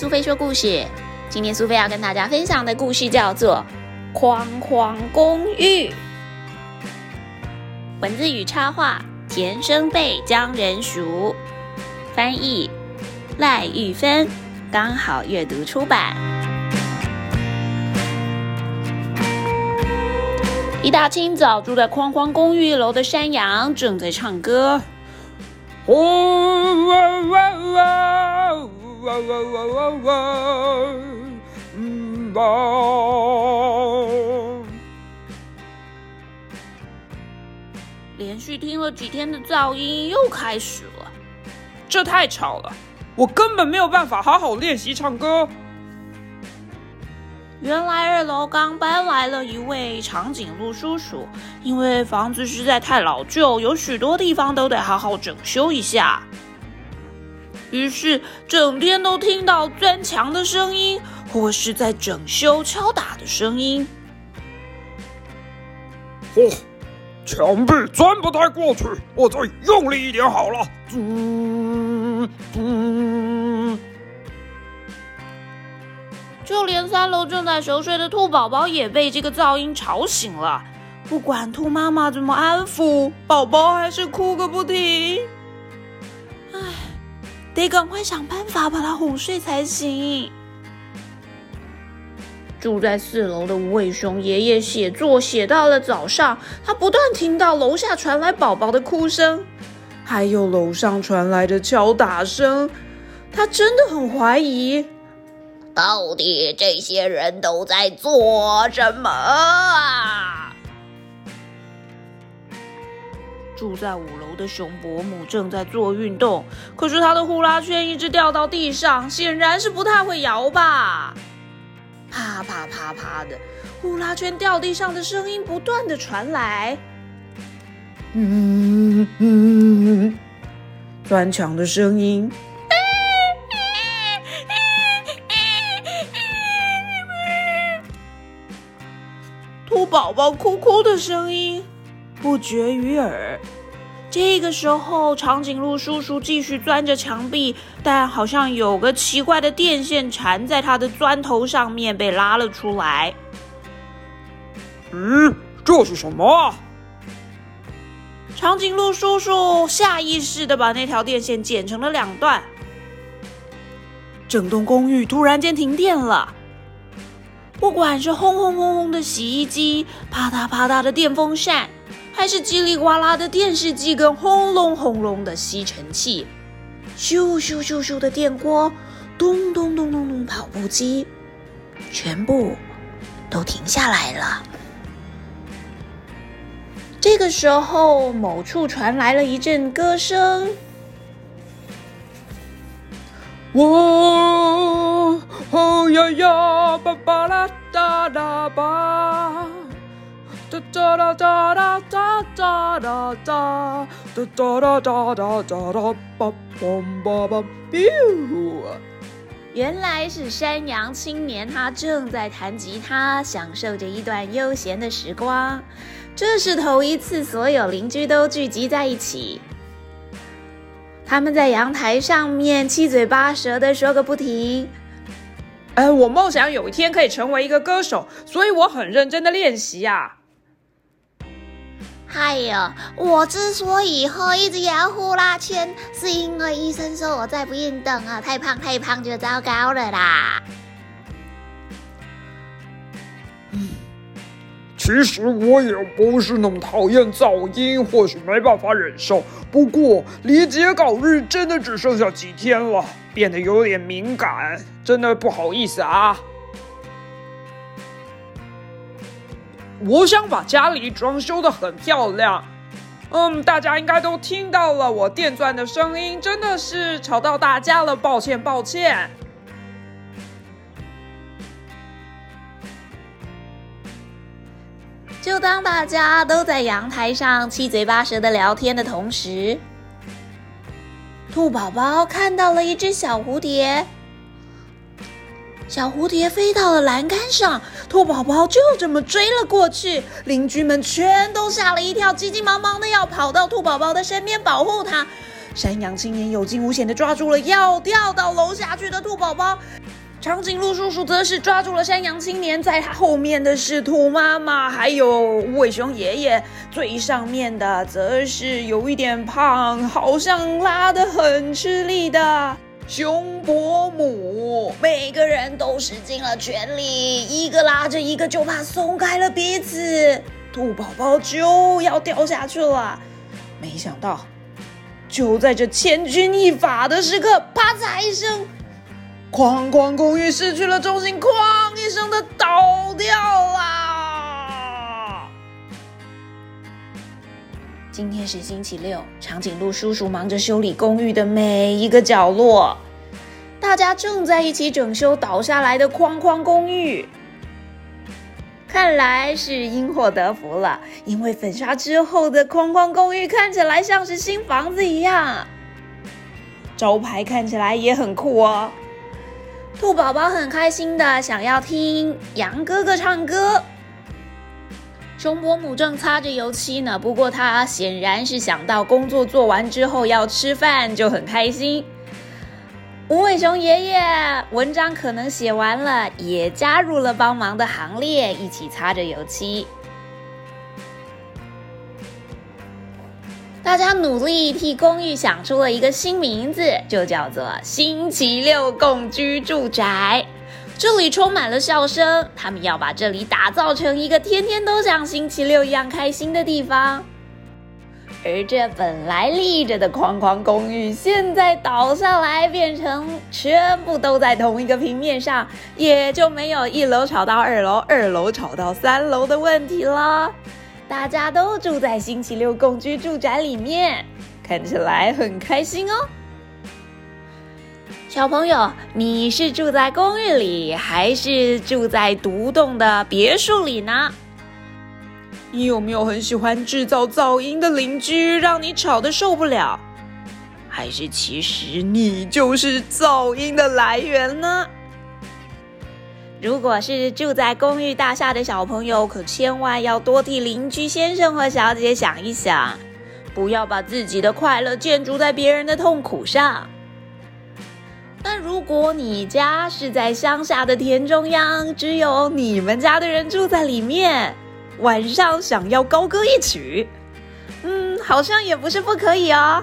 苏菲说故事。今天苏菲要跟大家分享的故事叫做《框框公寓》。文字与插画：田生贝、江仁熟，翻译：赖玉芬，刚好阅读出版。一大清早，住在框框公寓一楼的山羊正在唱歌。哇哇哇哇哇！嗯啊！连续听了几天的噪音又开始了，这太吵了，我根本没有办法好好练习唱歌。原来二楼刚搬来了一位长颈鹿叔叔，因为房子实在太老旧，有许多地方都得好好整修一下。于是整天都听到钻墙的声音，或是在整修敲打的声音。嚯，墙壁钻不太过去，我再用力一点好了。嘟嘟。就连三楼正在熟睡的兔宝宝也被这个噪音吵醒了。不管兔妈妈怎么安抚，宝宝还是哭个不停。得赶快想办法把他哄睡才行。住在四楼的无尾熊爷爷写作写到了早上，他不断听到楼下传来宝宝的哭声，还有楼上传来的敲打声。他真的很怀疑，到底这些人都在做什么啊？住在五楼的熊伯母正在做运动，可是他的呼啦圈一直掉到地上，显然是不太会摇吧。啪啪啪啪的，呼啦圈掉地上的声音不断的传来。嗯嗯，嗯嗯，砖墙的声音。兔宝宝哭哭的声音。不绝于耳。这个时候，长颈鹿叔叔继续钻着墙壁，但好像有个奇怪的电线缠在他的钻头上面，被拉了出来。嗯，这是什么？长颈鹿叔叔下意识的把那条电线剪成了两段。整栋公寓突然间停电了，不管是轰轰轰轰的洗衣机，啪嗒啪嗒的电风扇。还是叽里呱啦的电视机跟轰隆轰隆的吸尘器，咻咻咻咻的电锅，咚咚咚咚咚跑步机，全部都停下来了。这个时候，某处传来了一阵歌声：“我哦呀呀，巴巴啦哒啦吧。”哒哒哒哒哒哒哒哒哒哒哒哒哒哒哒吧嘣吧吧，biu！原来是山羊青年，他正在弹吉他，享受着一段悠闲的时光。这是头一次，所有邻居都聚集在一起。他们在阳台上面七嘴八舌的说个不停。哎，我梦想有一天可以成为一个歌手，所以我很认真的练习呀。哎呀，我之所以会一直摇呼啦圈，是因为医生说我再不运动啊，太胖太胖就糟糕了啦。其实我也不是那么讨厌噪音，或许没办法忍受。不过离截稿日真的只剩下几天了，变得有点敏感，真的不好意思啊。我想把家里装修的很漂亮，嗯，大家应该都听到了我电钻的声音，真的是吵到大家了，抱歉抱歉。就当大家都在阳台上七嘴八舌的聊天的同时，兔宝宝看到了一只小蝴蝶。小蝴蝶飞到了栏杆上，兔宝宝就这么追了过去。邻居们全都吓了一跳，急急忙忙的要跑到兔宝宝的身边保护它。山羊青年有惊无险的抓住了要掉到楼下去的兔宝宝，长颈鹿叔叔则是抓住了山羊青年，在他后面的是兔妈妈，还有无尾熊爷爷，最上面的则是有一点胖，好像拉得很吃力的熊伯母。每个人都使尽了全力，一个拉着一个，就怕松开了彼此，兔宝宝就要掉下去了。没想到，就在这千钧一发的时刻，啪嚓一声。哐哐公寓失去了重心，哐一声的倒掉啦！今天是星期六，长颈鹿叔叔忙着修理公寓的每一个角落，大家正在一起整修倒下来的框框公寓。看来是因祸得福了，因为粉刷之后的框框公寓看起来像是新房子一样，招牌看起来也很酷哦。兔宝宝很开心的想要听羊哥哥唱歌，熊伯母正擦着油漆呢。不过他显然是想到工作做完之后要吃饭，就很开心。无尾熊爷爷文章可能写完了，也加入了帮忙的行列，一起擦着油漆。大家努力替公寓想出了一个新名字，就叫做“星期六共居住宅”。这里充满了笑声，他们要把这里打造成一个天天都像星期六一样开心的地方。而这本来立着的框框公寓，现在倒下来变成全部都在同一个平面上，也就没有一楼吵到二楼，二楼吵到三楼的问题了。大家都住在星期六共居住宅里面，看起来很开心哦。小朋友，你是住在公寓里，还是住在独栋的别墅里呢？你有没有很喜欢制造噪音的邻居，让你吵得受不了？还是其实你就是噪音的来源呢？如果是住在公寓大厦的小朋友，可千万要多替邻居先生和小姐想一想，不要把自己的快乐建筑在别人的痛苦上。但如果你家是在乡下的田中央，只有你们家的人住在里面，晚上想要高歌一曲，嗯，好像也不是不可以哦。